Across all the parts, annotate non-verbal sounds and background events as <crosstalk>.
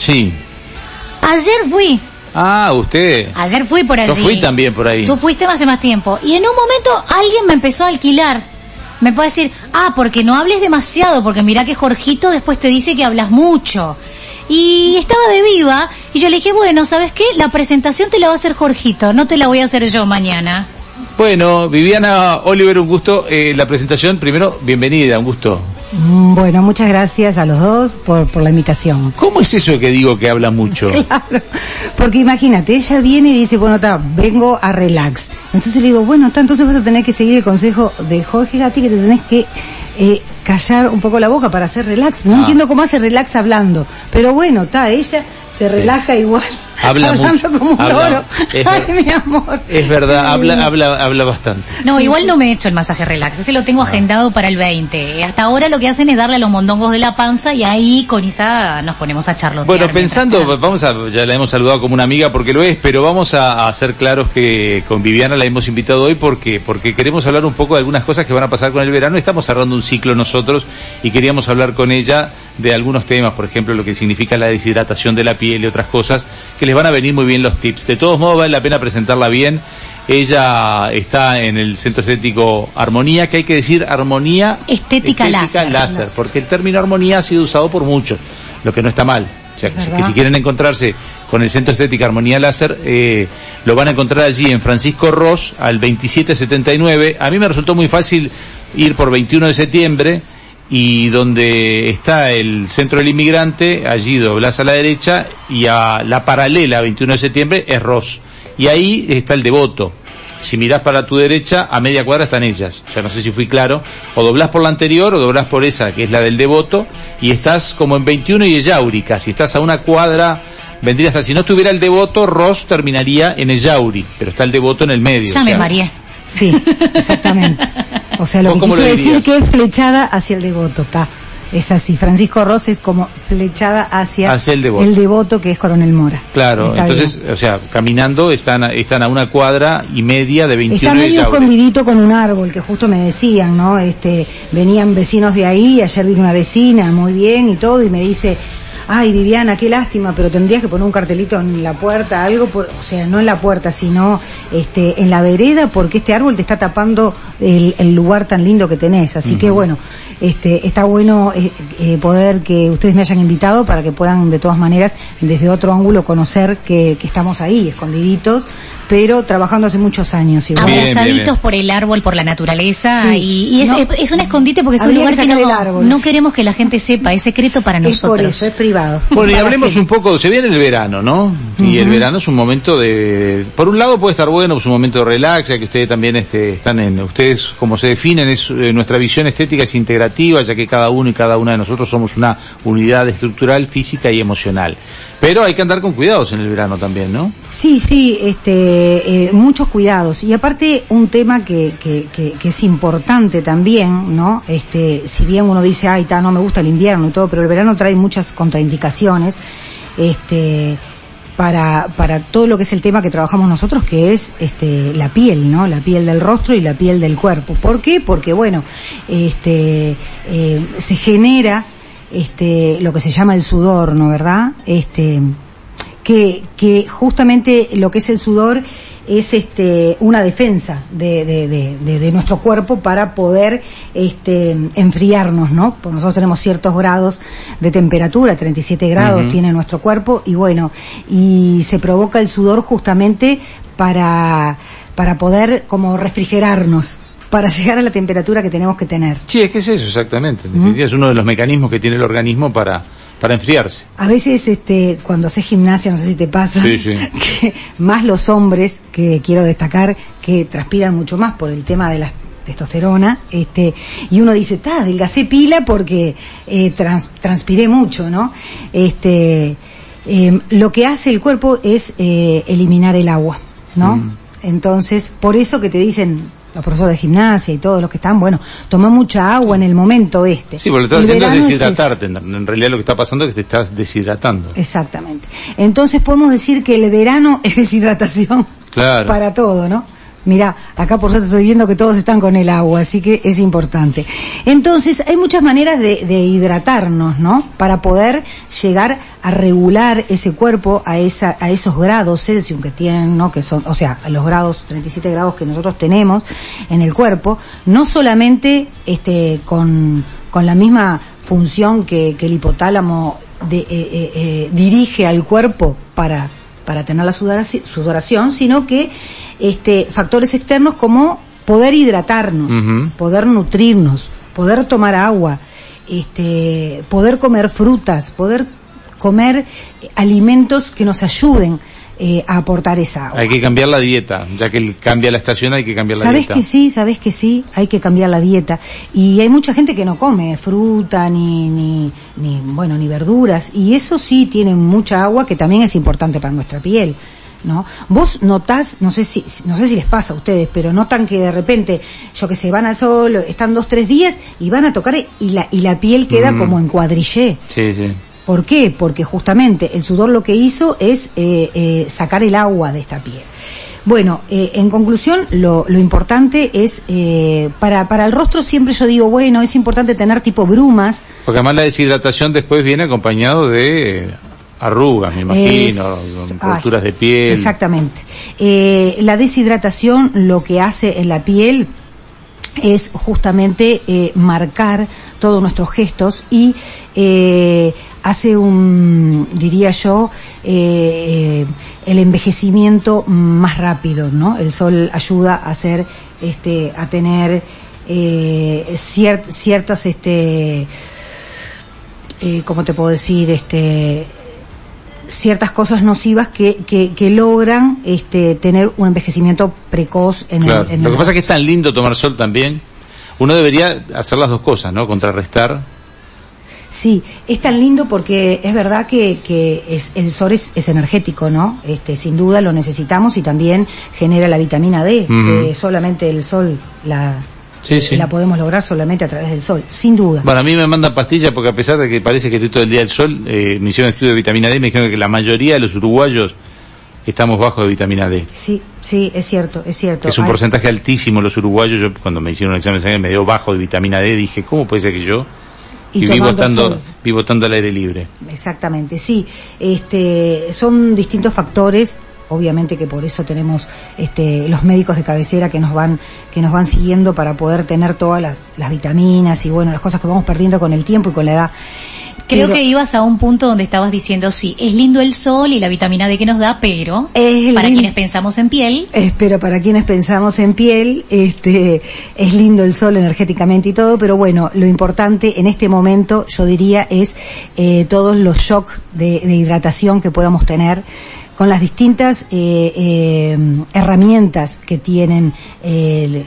Sí. Ayer fui, Ah, usted. ayer fui por allí. Yo fui también por ahí. Tú fuiste hace más tiempo. Y en un momento alguien me empezó a alquilar. Me puede decir, ah, porque no hables demasiado, porque mira que Jorgito después te dice que hablas mucho. Y estaba de viva, y yo le dije, bueno, ¿sabes qué? La presentación te la va a hacer Jorgito, no te la voy a hacer yo mañana. Bueno, Viviana Oliver, un gusto. Eh, la presentación, primero, bienvenida, un gusto. Bueno, muchas gracias a los dos por, por la invitación. ¿Cómo es eso que digo que habla mucho? <laughs> Claro, porque imagínate, ella viene y dice, bueno, está, vengo a relax. Entonces le digo, bueno, está, entonces vas a tener que seguir el consejo de Jorge Gatti que te tenés que eh, callar un poco la boca para hacer relax. No Ah. entiendo cómo hace relax hablando, pero bueno, está, ella se relaja igual. Habla mucho, como un habla- loro. es Ay, ver- mi amor. Es verdad, habla, habla, habla bastante. No, igual no me he hecho el masaje relax, ese lo Ah. tengo agendado para el 20. Hasta ahora lo que hacen es darle a los mondongos de la panza y ahí con Isa nos ponemos a charlotear. Bueno, pensando, vamos a, ya la hemos saludado como una amiga porque lo es, pero vamos a, a ser claros que con Viviana la hemos invitado hoy porque, porque queremos hablar un poco de algunas cosas que van a pasar con el verano. Estamos cerrando un ciclo nosotros y queríamos hablar con ella de algunos temas, por ejemplo, lo que significa la deshidratación de la piel y otras cosas, que les van a venir muy bien los tips. De todos modos, vale la pena presentarla bien. Ella está en el Centro Estético Armonía, que hay que decir Armonía Estética láser. láser, porque el término armonía ha sido usado por muchos, lo que no está mal. O sea, que, si quieren encontrarse con el Centro Estética Armonía Láser, eh, lo van a encontrar allí en Francisco Ross, al 2779. A mí me resultó muy fácil ir por 21 de septiembre, y donde está el Centro del Inmigrante, allí doblás a la derecha, y a la paralela, 21 de septiembre, es Ross. Y ahí está el Devoto. Si mirás para tu derecha, a media cuadra están ellas. Ya no sé si fui claro. O doblás por la anterior o doblás por esa, que es la del Devoto, y estás como en 21 y Ellauri, casi. Estás a una cuadra, vendría hasta, si no estuviera el Devoto, Ross terminaría en Ellauri, pero está el Devoto en el medio. Ya o me sea, mareé. Sí, <laughs> exactamente. O sea, lo ¿Vos que quiso lo decir que es flechada hacia el devoto, está. Es así. Francisco Ross es como flechada hacia, Hacia el devoto. el devoto que es Coronel Mora. Claro, Está entonces, bien. o sea, caminando están, a- están a una cuadra y media de 21 Está medio escondidito con un árbol, que justo me decían, ¿no? Este, venían vecinos de ahí, ayer vino una vecina, muy bien y todo, y me dice, ay Viviana, qué lástima, pero tendrías que poner un cartelito en la puerta, algo, por- o sea, no en la puerta, sino este, en la vereda, porque este árbol te está tapando el, el lugar tan lindo que tenés. Así que bueno, este, está bueno eh, eh, poder que ustedes me hayan invitado para que puedan de todas maneras, desde otro ángulo, conocer que, que estamos ahí, escondiditos, pero trabajando hace muchos años. igual. Bien, Abrazaditos bien, bien. por el árbol, por la naturaleza, Sí. y, y es, No. es un escondite porque es un lugar que que no, no queremos que la gente sepa, es secreto para Es nosotros. por eso, es privado. Bueno, y <laughs> hablemos un poco, se viene el verano, ¿no? Y el verano es un momento de, por un lado puede estar bueno, es un momento de relax, ya que ustedes también este, están en, ustedes como se definen, es, eh, nuestra visión estética es integrativa, ya que cada uno y cada una de nosotros somos una unidad estructural, física y emocional. Pero hay que andar con cuidados en el verano también, ¿no? Sí, sí, este, eh, muchos cuidados. Y aparte, un tema que, es importante también, ¿no? Este, si bien uno dice, ay, ta, no me gusta el invierno y todo, pero el verano trae muchas contraindicaciones, este, para, para todo lo que es el tema que trabajamos nosotros, que es, este, la piel, ¿no? La piel del rostro y la piel del cuerpo. ¿Por qué? Porque, bueno, este, eh, se genera, este, lo que se llama el sudor, ¿no? ¿Verdad? Este, que, que justamente lo que es el sudor es este una defensa de, de, de, de- nuestro cuerpo para poder este enfriarnos, ¿no? Porque nosotros tenemos ciertos grados de temperatura, 37 grados tiene nuestro cuerpo y bueno, y se provoca el sudor justamente para para poder como refrigerarnos, para <laughs> llegar a la temperatura que tenemos que tener. Sí, es que es eso exactamente. En definitiva, es uno de los mecanismos que tiene el organismo para, para enfriarse. A veces, este, cuando haces gimnasia, no sé si te pasa, Sí, <laughs> sí. que más los hombres, que quiero destacar, que transpiran mucho más por el tema de la testosterona, este, y uno dice, ta, adelgacé pila porque eh, trans- transpiré mucho, ¿no? Este, eh, lo que hace el cuerpo es eh, eliminar el agua, ¿no? Mm. Entonces, por eso que te dicen los profesores de gimnasia y todos los que están, bueno, toma mucha agua en el momento este. Sí, porque lo que estás haciendo es deshidratarte. En realidad lo que está pasando es que te estás deshidratando. Exactamente. Entonces podemos decir que el verano es <laughs> deshidratación Claro. para todo, ¿no? Mira, acá por suerte estoy viendo que todos están con el agua, así que es importante. Entonces, hay muchas maneras de, de, hidratarnos, ¿no? Para poder llegar a regular ese cuerpo a esa, a esos grados Celsius que tienen, ¿no? Que son, o sea, los grados, 37 grados que nosotros tenemos en el cuerpo, no solamente, este, con, con la misma función que, que el hipotálamo de, eh, eh, eh, dirige al cuerpo para para tener la sudoración, sino que este, factores externos como poder hidratarnos, poder nutrirnos, poder tomar agua, este, poder comer frutas, poder comer alimentos que nos ayuden eh, a aportar esa agua. Hay que cambiar la dieta, ya que cambia la estación hay que cambiar la dieta. Sabes que sí, sabes que sí, hay que cambiar la dieta. Y hay mucha gente que no come fruta ni, ni, ni, bueno, ni verduras. Y eso sí tiene mucha agua que también es importante para nuestra piel. ¿no? Vos notás, no sé si, no sé si les pasa a ustedes, pero notan que de repente, yo que sé, van al sol, están dos, tres días y van a tocar y la, y la piel queda mm. como en cuadrillé. Sí, sí. ¿Por qué? Porque justamente el sudor lo que hizo es eh, eh, sacar el agua de esta piel. Bueno, eh, en conclusión, lo, lo importante es, eh, para, para el rostro siempre yo digo, bueno, es importante tener tipo brumas. Porque además la deshidratación después viene acompañado de arrugas, me imagino, es, de piel. Exactamente. La deshidratación lo que hace en la piel es justamente eh, marcar todos nuestros gestos y eh, hace un, diría yo, eh, el envejecimiento más rápido, ¿no? El sol ayuda a hacer, este, a tener ciertas, este, ¿cómo te puedo decir? Este, ciertas cosas nocivas que, que, logran este, tener un envejecimiento precoz en el... Lo que pasa es que es tan lindo tomar sol también. Uno debería hacer las dos cosas, ¿no? Contrarrestar. Sí, es tan lindo porque es verdad que, que es, el sol es, es, energético, ¿no? Este, sin duda lo necesitamos y también genera la vitamina D, que solamente el sol la, Sí, sí. La podemos lograr solamente a través del sol, sin duda. Bueno, a mí me mandan pastillas porque a pesar de que parece que estoy todo el día al sol, eh, me hicieron estudio de vitamina D y me dijeron que la mayoría de los uruguayos estamos bajo de vitamina D. Sí, sí, es cierto, es cierto. Es un porcentaje altísimo los uruguayos. Yo cuando me hicieron un examen de sangre me dio bajo de vitamina D, dije, ¿cómo puede ser que yo y, vivo estando vivo estando al aire libre. Exactamente, sí. Este, son distintos factores obviamente que por eso tenemos este, los médicos de cabecera que nos van que nos van siguiendo para poder tener todas las, las vitaminas y bueno las cosas que vamos perdiendo con el tiempo y con la edad Creo que ibas a un punto donde estabas diciendo, sí, es lindo el sol y la vitamina D que nos da, pero para quienes pensamos en piel. Pero para quienes pensamos en piel, este, es lindo el sol energéticamente y todo, pero bueno, lo importante en este momento, yo diría, es eh, todos los shocks de, de hidratación que podamos tener con las distintas eh, eh, herramientas que tienen, eh,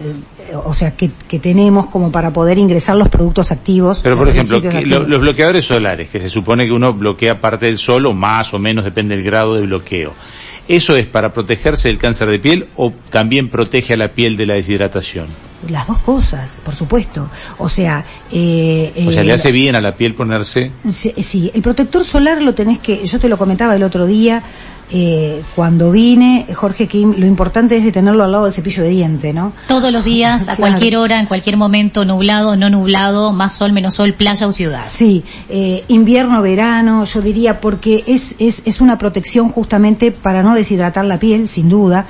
o sea, que, tenemos como para poder ingresar los productos activos. Pero por ejemplo, los bloqueadores solares, que se supone que uno bloquea parte del sol o más o menos, depende del grado de bloqueo. ¿Eso es para protegerse del cáncer de piel o también protege a la piel de la deshidratación? Las dos cosas, por supuesto. O sea, eh, o sea, le hace bien a la piel ponerse. Sí, sí, el protector solar lo tenés que, yo te lo comentaba el otro día, eh, cuando vine, Jorge Kim, lo importante es de tenerlo al lado del cepillo de diente, ¿no? Todos los días, a cualquier hora, en cualquier momento, nublado, no nublado, más sol, menos sol, playa o ciudad. Sí, eh, invierno, verano, yo diría, porque es, es, es una protección justamente para no deshidratar la piel, sin duda,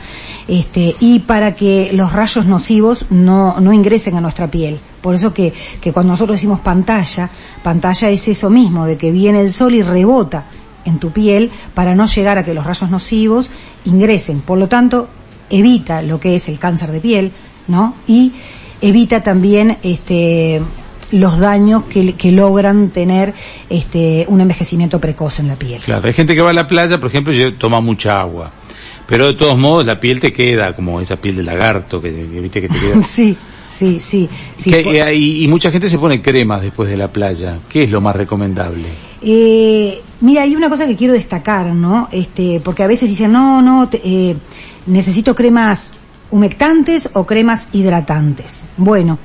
este, y para que los rayos nocivos no, no ingresen a nuestra piel. Por eso que, que cuando nosotros decimos pantalla, pantalla es eso mismo, de que viene el sol y rebota en tu piel para no llegar a que los rayos nocivos ingresen. Por lo tanto, evita lo que es el cáncer de piel, ¿no? Y evita también este los daños que, que, logran tener este un envejecimiento precoz en la piel. Claro, hay gente que va a la playa, por ejemplo, y toma mucha agua. Pero de todos modos la piel te queda como esa piel de lagarto que, viste que te queda. <laughs> sí, sí, sí. Eh, y, mucha gente se pone cremas después de la playa. ¿Qué es lo más recomendable? Eh, mira, hay una cosa que quiero destacar, ¿no? Este, porque a veces dicen, no, no, eh, necesito cremas humectantes o cremas hidratantes. Bueno,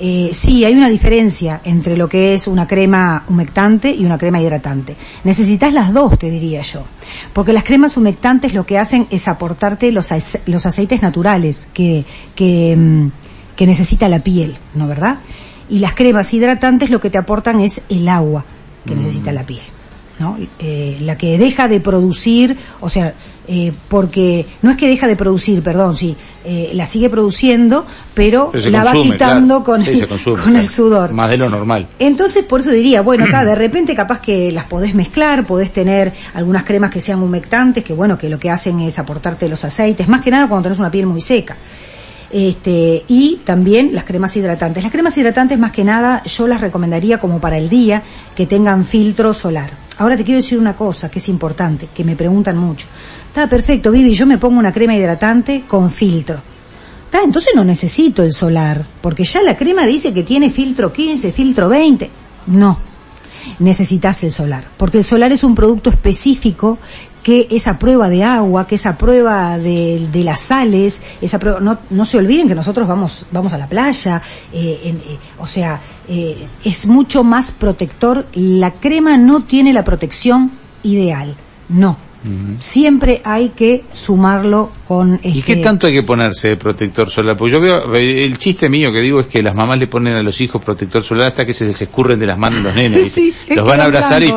eh, sí, hay una diferencia entre lo que es una crema humectante y una crema hidratante. Necesitas las dos, te diría yo. Porque las cremas humectantes lo que hacen es aportarte los, los aceites naturales que, que, mm, que necesita la piel, ¿no verdad? Y las cremas hidratantes lo que te aportan es el agua que necesita la piel. ¿No? Eh, la que deja de producir, o sea, eh, porque no es que deja de producir, perdón, sí, eh, la sigue produciendo, pero, la va quitando <laughs> con, el, con el sudor. Más de lo normal. Entonces, por eso diría, bueno, acá <clears throat> de repente capaz que las podés mezclar, podés tener algunas cremas que sean humectantes, que bueno, que lo que hacen es aportarte los aceites, más que nada cuando tenés una piel muy seca. Este, y también las cremas hidratantes. Las cremas hidratantes más que nada yo las recomendaría como para el día que tengan filtro solar. Ahora te quiero decir una cosa que es importante, que me preguntan mucho. Está perfecto, Vivi, yo me pongo una crema hidratante con filtro. Está, entonces no necesito el solar, porque ya la crema dice que tiene filtro 15, filtro 20. No, necesitas el solar, porque el solar es un producto específico que esa prueba de agua, que esa prueba de, de las sales, esa prueba, no, no se olviden que nosotros vamos, vamos a la playa, eh, eh, o sea, eh, es mucho más protector. La crema no tiene la protección ideal, no. Siempre hay que sumarlo con ¿Y qué este tanto hay que ponerse de protector solar? Pues yo veo, el chiste mío que digo es que las mamás le ponen a los hijos protector solar hasta que se les escurren de las manos los nenes. <laughs> los van a abrazar y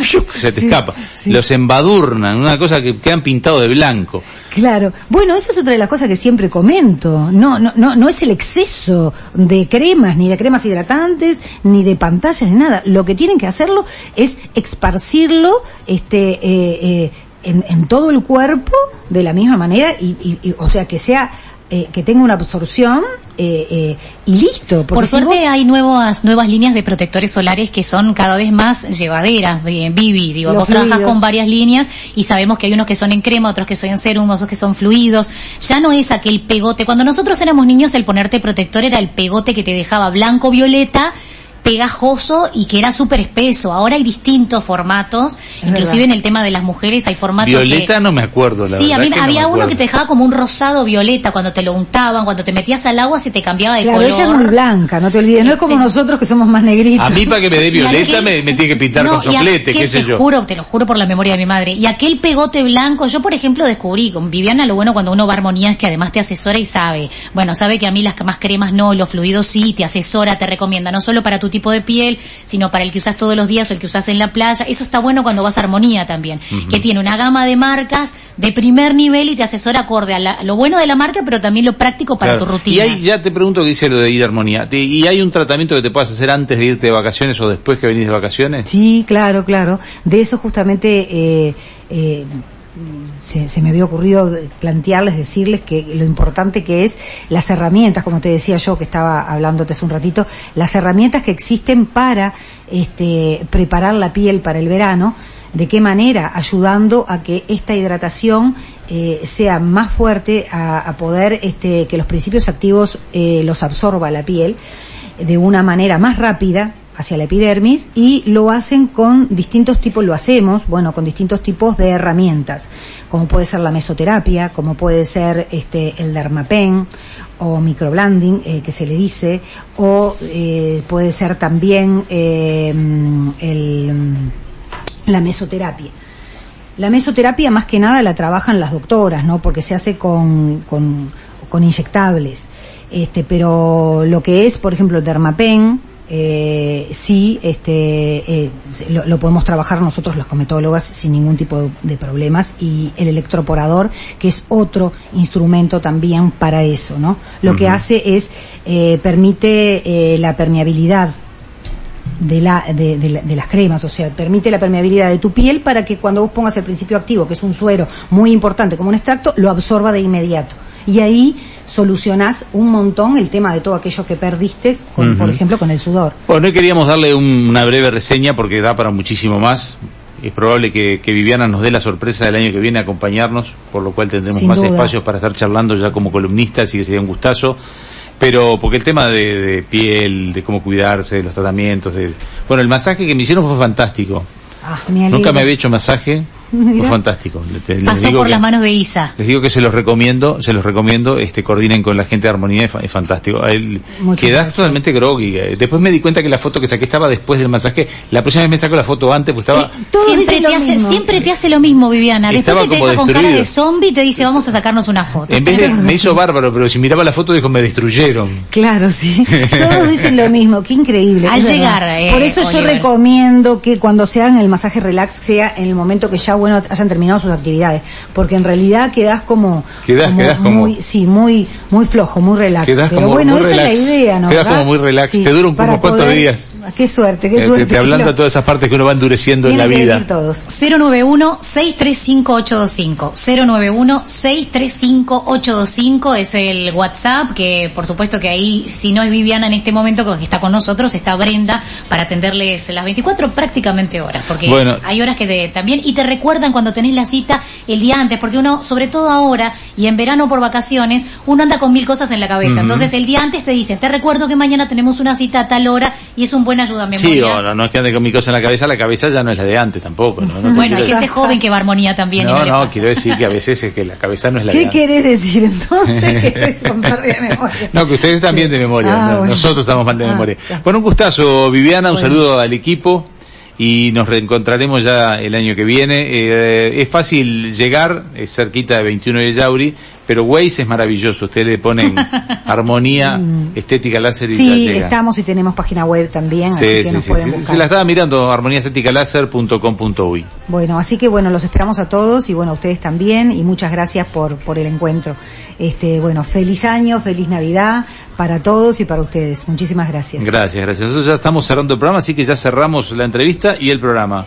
<laughs> se te escapa. Los embadurnan, una cosa que quedan pintados de blanco. Claro. Bueno, eso es otra de las cosas que siempre comento. No, no, no, no es el exceso de cremas, ni de cremas hidratantes, ni de pantallas, ni nada. Lo que tienen que hacerlo es esparcirlo, este, eh, eh, en, en, todo el cuerpo de la misma manera y, y o sea, que sea eh, que tenga una absorción eh, eh, y listo. Por suerte hay nuevas nuevas líneas de protectores solares que son cada vez más llevaderas. Vivi, digo, vos trabajas con varias líneas y sabemos que hay unos que son en crema, otros que son en serum, otros que son fluidos. Ya no es aquel pegote. Cuando nosotros éramos niños el ponerte protector era el pegote que te dejaba blanco violeta pegajoso y que era súper espeso. Ahora hay distintos formatos, inclusive en el tema de las mujeres hay formatos Violeta no me acuerdo, la Sí, a mí, había uno que te dejaba como un rosado violeta cuando te lo untaban, cuando te metías al agua se te cambiaba de claro, color. ella es muy blanca, no te olvides, no es como este, nosotros que somos más negritos. A mí para que me dé violeta me, tiene que pintar con soplete, qué sé te Juro, te lo juro por la memoria de mi madre. Y aquel pegote blanco, yo por ejemplo descubrí con Viviana lo bueno cuando uno va a armonía es que además te asesora y sabe. Bueno, sabe que a mí las más cremas no, los fluidos sí, te asesora, te recomienda, no solo para tu tipo de piel, sino para el que usas todos los días o el que usas en la playa. Eso está bueno cuando vas a Armonía también, que tiene una gama de marcas de primer nivel y te asesora acorde a, lo bueno de la marca, pero también lo práctico para tu rutina. Y ahí ya te pregunto qué dice lo de ir a Armonía. ¿Y hay un tratamiento que te puedas hacer antes de irte de vacaciones o después que venís de vacaciones? Sí, claro, claro. De eso justamente... Eh, eh, se, se, me había ocurrido plantearles, decirles que lo importante que es las herramientas, como te decía yo que estaba hablándote hace un ratito, las herramientas que existen para este, preparar la piel para el verano, de qué manera, ayudando a que esta hidratación eh, sea más fuerte, a, poder este, que los principios activos eh, los absorba la piel de una manera más rápida hacia la epidermis y lo hacen con distintos tipos, lo hacemos, bueno, con distintos tipos de herramientas, como puede ser la mesoterapia, como puede ser este el dermapen o microblending eh, que se le dice, o eh, puede ser también eh, el, la mesoterapia. La mesoterapia más que nada la trabajan las doctoras, ¿no? Porque se hace con, con, con inyectables. Este, pero lo que es, por ejemplo, el dermapen, eh, sí este, eh, lo, podemos trabajar nosotros los cometólogas sin ningún tipo de, problemas. Y el electroporador que es otro instrumento también para eso no lo que hace es eh, permite eh, la permeabilidad de, la, de, de, las cremas, o sea, permite la permeabilidad de tu piel para que cuando vos pongas el principio activo, que es un suero muy importante como un extracto, lo absorba de inmediato. Y ahí solucionás un montón el tema de todo aquello que perdiste, con, por ejemplo, con el sudor. Bueno, hoy queríamos darle una breve reseña porque da para muchísimo más. Es probable que, Viviana nos dé la sorpresa del año que viene acompañarnos, por lo cual tendremos más espacios para estar charlando ya como columnistas y que sería un gustazo. Pero porque el tema de, piel, de cómo cuidarse, de los tratamientos, de... Bueno, el masaje que me hicieron fue fantástico. Ah, Nunca me había hecho masaje. Fue fantástico. Le- les Pasó digo por que- las manos de Isa. Les digo que se los recomiendo, se los recomiendo, este, coordinen con la gente de Armonía, es, fa- es fantástico. Él quedás gracias. totalmente groggy. eh. Después me di cuenta que la foto que saqué estaba después del masaje. La próxima vez me saco la foto antes, pues estaba... Todos Siempre te, hace, siempre te hace lo mismo, Viviana. Después Estaba que te como deja con cara de zombie, te dice, vamos a sacarnos una foto. En vez de, me hizo bárbaro, pero si miraba la foto dijo, me destruyeron. Claro, sí. <laughs> Todos dicen lo mismo, qué increíble. Al llegar, eh, Por eso yo recomiendo que cuando se hagan el masaje relax sea en el momento que ya, bueno, hayan terminado sus actividades. Porque en realidad quedás como... Quedás- como- Muy, sí, muy, muy flojo, muy relax. Quedás Pero como bueno, muy esa relax. es la idea, ¿no? Quedás ¿verdad? como muy relax. Te dura un- como cuántos poder- días. Qué suerte, qué Eh, suerte. te, te ablanda Lo- todas esas partes que uno va endureciendo en la que vida. decir todos. 091-635-825. 091-635-825 es el WhatsApp, que por supuesto que ahí, si no es Viviana en este momento, que está con nosotros, está Brenda para atenderles las 24 prácticamente horas, porque Bueno. hay horas que te- también, y te recuerdan cuando tenés la cita el día antes, porque uno, sobre todo ahora, y en verano por vacaciones, uno anda con mil cosas en la cabeza. Ujú. Entonces el día antes te dicen, te recuerdo que mañana tenemos una cita a tal hora, y es un buen ayuda a memoria. Sí, o no, no es que ande con mi cosa en la cabeza, la cabeza ya no es la de antes tampoco. ¿no? No Bueno, hay quiero- gente joven que va a armonía también. y No, le no, pasa. quiero decir que a veces es que la cabeza no es la de ¿Qué antes. querés decir entonces? <laughs> que estoy con de memoria. No, que ustedes están bien de memoria, Ah, no, bueno. nosotros estamos mal de Ah, memoria. ya. Bueno, un gustazo, Viviana, un Bueno. saludo al equipo y nos reencontraremos ya el año que viene. Eh, es fácil llegar, es cerquita de 21 de Yauri, pero Waze es maravilloso, ustedes le ponen <laughs> armonía, estética láser y Mm. Sí, llega. estamos y tenemos página web también, así Sí, que sí, nos sí, pueden sí. buscar. Se la estaba mirando, armoniaestéticaláser.com.uy. Bueno, así que bueno, los esperamos a todos y bueno, a ustedes también y muchas gracias por, por el encuentro. Este, bueno, feliz año, feliz Navidad para todos y para ustedes. Muchísimas gracias. Gracias, gracias. Nosotros ya estamos cerrando el programa, así que ya cerramos la entrevista y el programa.